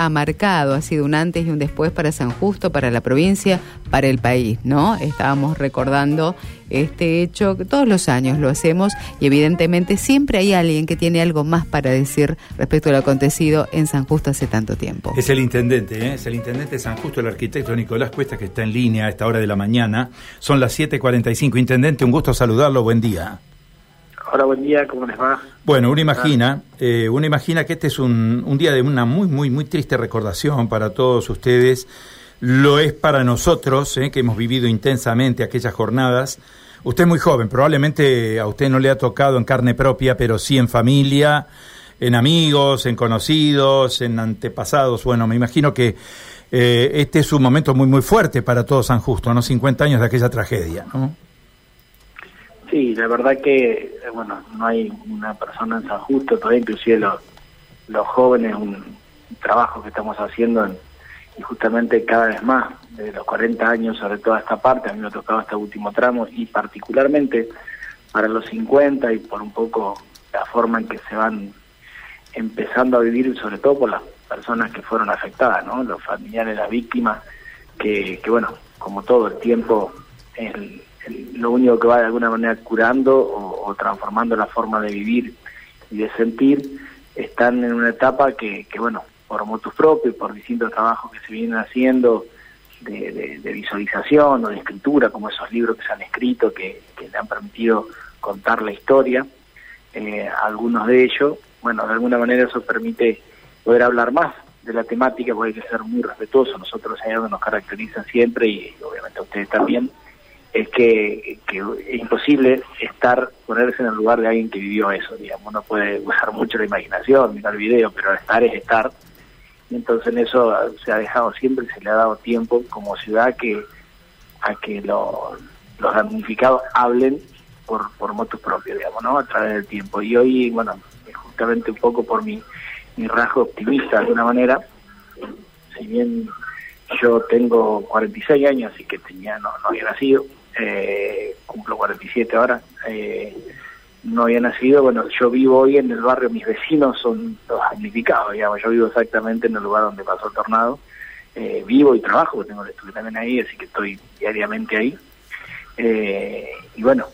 ha marcado, ha sido un antes y un después para San Justo, para la provincia, para el país, ¿no? Estábamos recordando este hecho todos los años lo hacemos y evidentemente siempre hay alguien que tiene algo más para decir respecto a lo acontecido en San Justo hace tanto tiempo. Es el intendente, ¿eh? es el intendente de San Justo, el arquitecto Nicolás Cuesta, que está en línea a esta hora de la mañana. Son las 7.45. Intendente, un gusto saludarlo, buen día. Hola, buen día, ¿cómo les va? Bueno, uno imagina, eh, uno imagina que este es un, un día de una muy, muy, muy triste recordación para todos ustedes. Lo es para nosotros, eh, que hemos vivido intensamente aquellas jornadas. Usted es muy joven, probablemente a usted no le ha tocado en carne propia, pero sí en familia, en amigos, en conocidos, en antepasados. Bueno, me imagino que eh, este es un momento muy, muy fuerte para todo San Justo, ¿no? 50 años de aquella tragedia, ¿no? Sí, la verdad que, bueno, no hay una persona en San Justo, todavía inclusive los, jóvenes, un trabajo que estamos haciendo y justamente cada vez más, de los 40 años sobre toda esta parte, a mí me ha tocado este último tramo y particularmente para los 50 y por un poco la forma en que se van empezando a vivir, sobre todo por las personas que fueron afectadas, ¿no? Los familiares, las víctimas, que, que bueno, como todo el tiempo, el, lo único que va de alguna manera curando o, transformando la forma de vivir y de sentir, están en una etapa que, que bueno, por motus propios, por distintos trabajos que se vienen haciendo de, visualización o de escritura, como esos libros que se han escrito, que, le han permitido contar la historia, eh, algunos de ellos, bueno, de alguna manera eso permite poder hablar más de la temática, porque hay que ser muy respetuoso, nosotros allá nos caracteriza siempre y obviamente ustedes también, es que, es imposible estar, ponerse en el lugar de alguien que vivió eso, digamos, uno puede usar mucho la imaginación, mirar video, pero estar es estar, y entonces en eso se ha dejado siempre, se le ha dado tiempo como ciudad que a que los damnificados hablen por, por motos propios, digamos, ¿no? A través del tiempo. Y hoy, bueno, justamente un poco por mi, mi rasgo optimista de alguna manera, si bien yo tengo 46 años, así que tenía no, no había nacido, eh, cumplo 47 ahora, eh, no había nacido, bueno, yo vivo hoy en el barrio, mis vecinos son los damnificados, digamos, yo vivo exactamente en el lugar donde pasó el tornado, eh, vivo y trabajo, porque tengo el estudio también ahí, así que estoy diariamente ahí, eh, y bueno,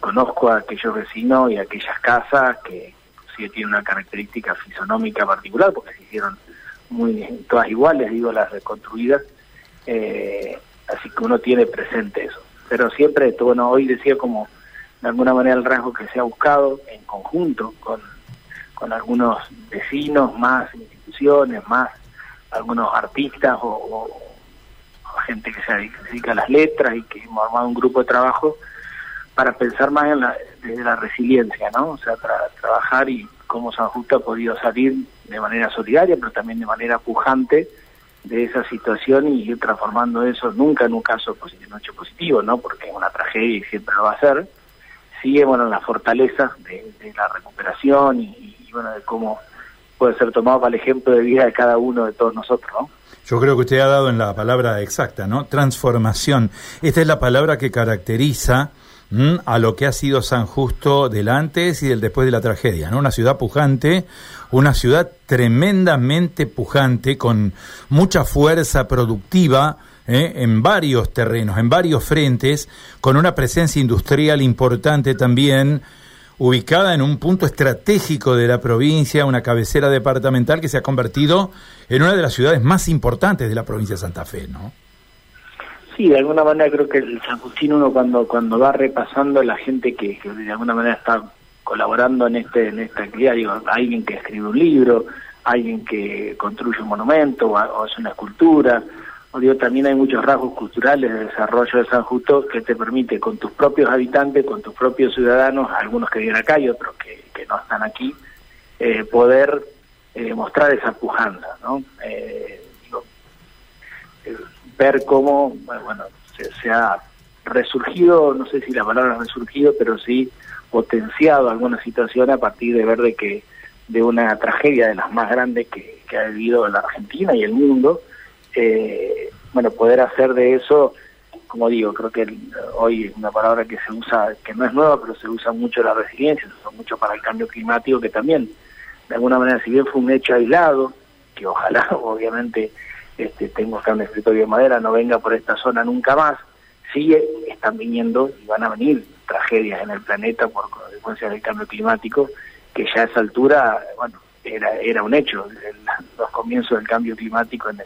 conozco a aquellos vecinos y a aquellas casas que sí tienen una característica fisonómica particular, porque se hicieron muy todas iguales, digo, las reconstruidas, así que uno tiene presente eso pero siempre bueno, hoy decía como de alguna manera el rasgo que se ha buscado en conjunto con, con algunos vecinos, más instituciones, más algunos artistas o, gente que se dedica a las letras y que hemos armado un grupo de trabajo para pensar más en la, desde la resiliencia, ¿no? O sea, trabajar y cómo San Justo ha podido salir de manera solidaria, pero también de manera pujante de esa situación y ir transformando eso nunca en un caso positivo, hecho positivo, ¿no? Porque es una tragedia y siempre lo va a ser. Sigue, bueno, la fortaleza de, la recuperación y, bueno, de cómo puede ser tomado para el ejemplo de vida de cada uno de todos nosotros, ¿no? Yo creo que usted ha dado en la palabra exacta, ¿no? Transformación. Esta es la palabra que caracteriza a lo que ha sido San Justo del antes y del después de la tragedia, ¿no? Una ciudad pujante, una ciudad tremendamente pujante, con mucha fuerza productiva, ¿eh? en varios terrenos, en varios frentes, con una presencia industrial importante también, ubicada en un punto estratégico de la provincia, una cabecera departamental que se ha convertido en una de las ciudades más importantes de la provincia de Santa Fe, ¿no? Sí, de alguna manera creo que el San Justín uno cuando cuando va repasando la gente que, de alguna manera está colaborando en este en esta actividad, digo, alguien que escribe un libro, alguien que construye un monumento o, hace una escultura, o digo, también hay muchos rasgos culturales de desarrollo de San Justo que te permite con tus propios habitantes, con tus propios ciudadanos, algunos que viven acá y otros que, no están aquí, eh, poder eh, mostrar esa pujanza, ¿no? Eh, digo, ver cómo, bueno, se, ha resurgido, no sé si la palabra resurgido, pero sí potenciado alguna situación a partir de ver de que de una tragedia de las más grandes que, que ha vivido la Argentina y el mundo, eh, bueno, poder hacer de eso, como digo, creo que hoy es una palabra que se usa, que no es nueva, pero se usa mucho la resiliencia, se usa mucho para el cambio climático, que también, de alguna manera, si bien fue un hecho aislado, que ojalá obviamente este, tengo acá un escritorio de madera, no venga por esta zona nunca más, sigue, están viniendo y van a venir tragedias en el planeta por consecuencia del cambio climático, que ya a esa altura, bueno, era, era un hecho, los comienzos del cambio climático en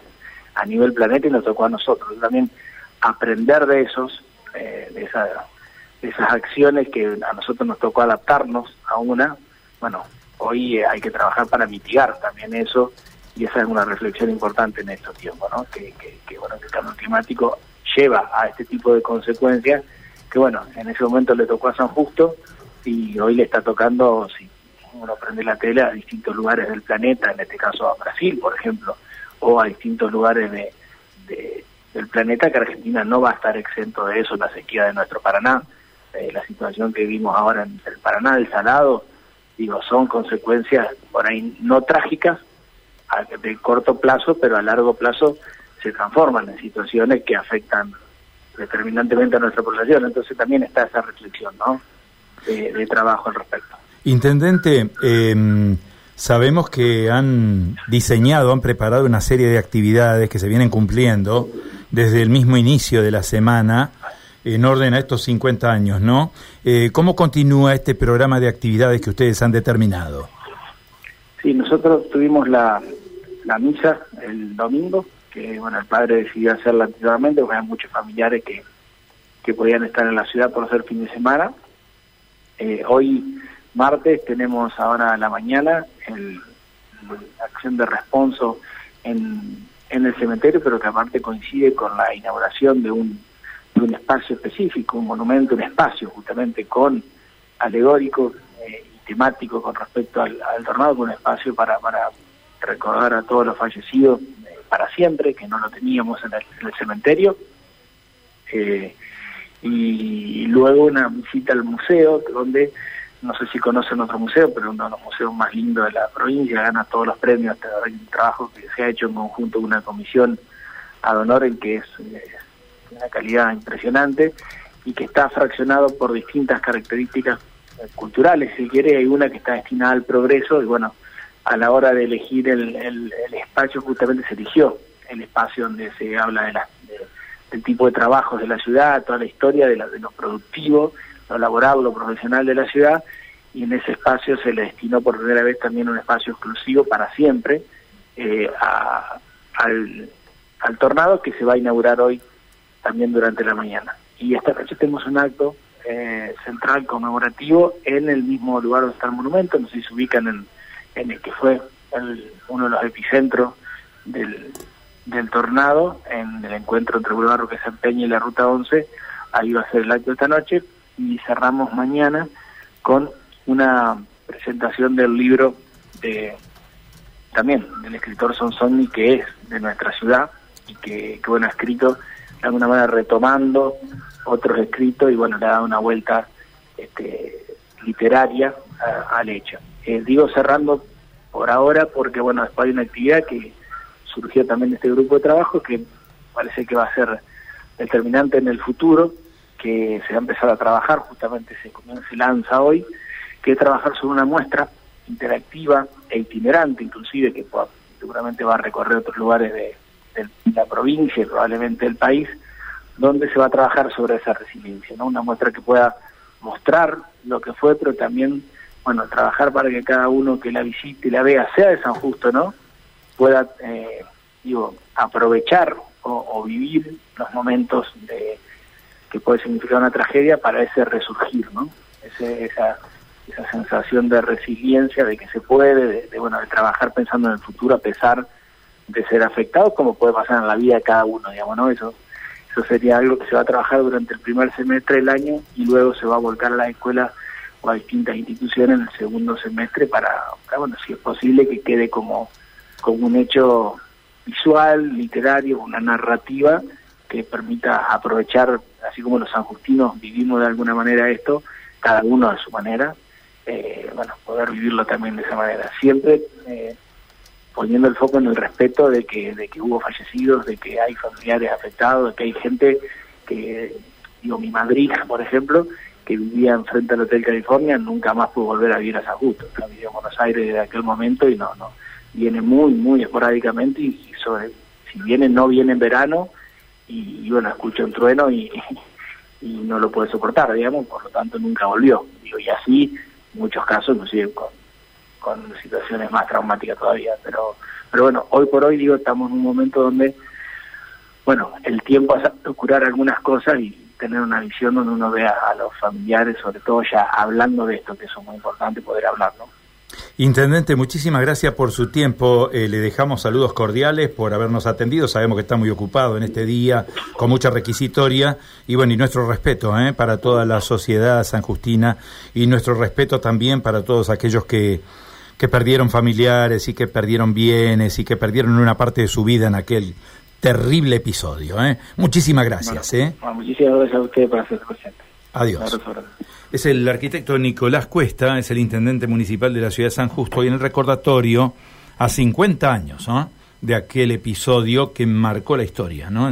a nivel planeta y nos tocó a nosotros. También aprender de esos, eh, de, de esas acciones que a nosotros nos tocó adaptarnos a una, bueno, hoy hay que trabajar para mitigar también eso y esa es una reflexión importante en estos tiempos, ¿no? Que, que, bueno, que el cambio climático lleva a este tipo de consecuencias que bueno, en ese momento le tocó a San Justo y hoy le está tocando, si uno prende la tele, a distintos lugares del planeta, en este caso a Brasil, por ejemplo, o a distintos lugares de, del planeta, que Argentina no va a estar exento de eso, la sequía de nuestro Paraná, eh, la situación que vimos ahora en el Paraná, del Salado, digo, son consecuencias por ahí no trágicas, de corto plazo, pero a largo plazo se transforman en situaciones que afectan determinantemente a nuestra población. Entonces también está esa reflexión ¿no? de, trabajo al respecto. Intendente, eh, sabemos que han diseñado, han preparado una serie de actividades que se vienen cumpliendo desde el mismo inicio de la semana en orden a estos 50 años, ¿no? Eh, ¿Cómo continúa este programa de actividades que ustedes han determinado? Sí, nosotros tuvimos la, la misa el domingo, que bueno, el padre decidió hacerla anteriormente, porque hay muchos familiares que, que podían estar en la ciudad por hacer fin de semana. Eh, hoy, martes, tenemos ahora la mañana el, la acción de responso en, en el cementerio, pero que aparte coincide con la inauguración de un, de un espacio específico, un monumento, un espacio justamente con alegórico eh, y temático con respecto al, al tornado, con un espacio para, para recordar a todos los fallecidos para siempre, que no lo teníamos en el, cementerio. Eh, y, luego una visita al museo, donde no sé si conocen otro museo, pero uno de los museos más lindos de la provincia, gana todos los premios, hay un trabajo que se ha hecho en conjunto con una comisión ad honorem que es eh, una calidad impresionante y que está fraccionado por distintas características eh, culturales, si quiere, hay una que está destinada al progreso y bueno, a la hora de elegir el, el, espacio justamente se eligió el espacio donde se habla de la, del tipo de trabajos de la ciudad, toda la historia de, la, de lo productivo, lo laboral, lo profesional de la ciudad, y en ese espacio se le destinó por primera vez también un espacio exclusivo para siempre eh, al, al tornado que se va a inaugurar hoy también durante la mañana. Y esta noche tenemos un acto eh, central conmemorativo en el mismo lugar donde está el monumento, no sé si se ubican en en el que fue uno de los epicentros del, del tornado, en el encuentro entre Boulevard Roque Peña y la Ruta 11, ahí va a ser el acto esta noche, y cerramos mañana con una presentación del libro de también del escritor Sonsoni, que es de nuestra ciudad, y que, que bueno, ha escrito de alguna manera retomando otros escritos y bueno, le ha dado una vuelta este, literaria al hecho. Eh, digo cerrando por ahora porque, bueno, después hay una actividad que surgió también de este grupo de trabajo que parece que va a ser determinante en el futuro, que se va a empezar a trabajar, justamente se, se lanza hoy, que es trabajar sobre una muestra interactiva e itinerante, inclusive, que seguramente va a recorrer otros lugares de, la provincia y probablemente del país, donde se va a trabajar sobre esa resiliencia, ¿no? Una muestra que pueda mostrar lo que fue, pero también bueno, trabajar para que cada uno que la visite y la vea, sea de San Justo, ¿no? Pueda, eh, digo, aprovechar o, vivir los momentos de que puede significar una tragedia para ese resurgir, ¿no? Ese, esa, esa sensación de resiliencia, de que se puede, de, bueno, de trabajar pensando en el futuro a pesar de ser afectado, como puede pasar en la vida de cada uno, digamos, ¿no? Eso, eso sería algo que se va a trabajar durante el primer semestre del año y luego se va a volcar a la escuela o a distintas instituciones en el segundo semestre para, bueno, si es posible que quede como, como un hecho visual, literario, una narrativa que permita aprovechar, así como los sanjustinos vivimos de alguna manera esto, cada uno a su manera, eh, bueno, poder vivirlo también de esa manera. Siempre eh, poniendo el foco en el respeto de que, de que hubo fallecidos, de que hay familiares afectados, de que hay gente que, digo, mi madrina, por ejemplo, que vivía enfrente del Hotel California nunca más pudo volver a vivir a San Justo. vivía en Buenos Aires desde aquel momento y no, no, viene muy, muy esporádicamente y, sobre, si viene, no viene en verano y, bueno, escucha un trueno y, y no lo puede soportar, digamos, por lo tanto nunca volvió. y así, muchos casos, inclusive con, con situaciones más traumáticas todavía, pero, pero bueno, hoy por hoy, digo, estamos en un momento donde, bueno, el tiempo hace curar algunas cosas y tener una visión donde uno vea a los familiares, sobre todo ya hablando de esto, que es muy importante poder hablar, ¿no? Intendente, muchísimas gracias por su tiempo. Eh, le dejamos saludos cordiales por habernos atendido. Sabemos que está muy ocupado en este día, con mucha requisitoria. Y bueno, y nuestro respeto eh, para toda la sociedad sanjustina y nuestro respeto también para todos aquellos que, que perdieron familiares y que perdieron bienes y que perdieron una parte de su vida en aquel terrible episodio. ¿eh? Muchísimas gracias. ¿eh? muchísimas gracias a usted por ser presente. Adiós. Es el arquitecto Nicolás Cuesta, es el intendente municipal de la ciudad de San Justo, y en el recordatorio a 50 años de aquel episodio que marcó la historia. ¿no?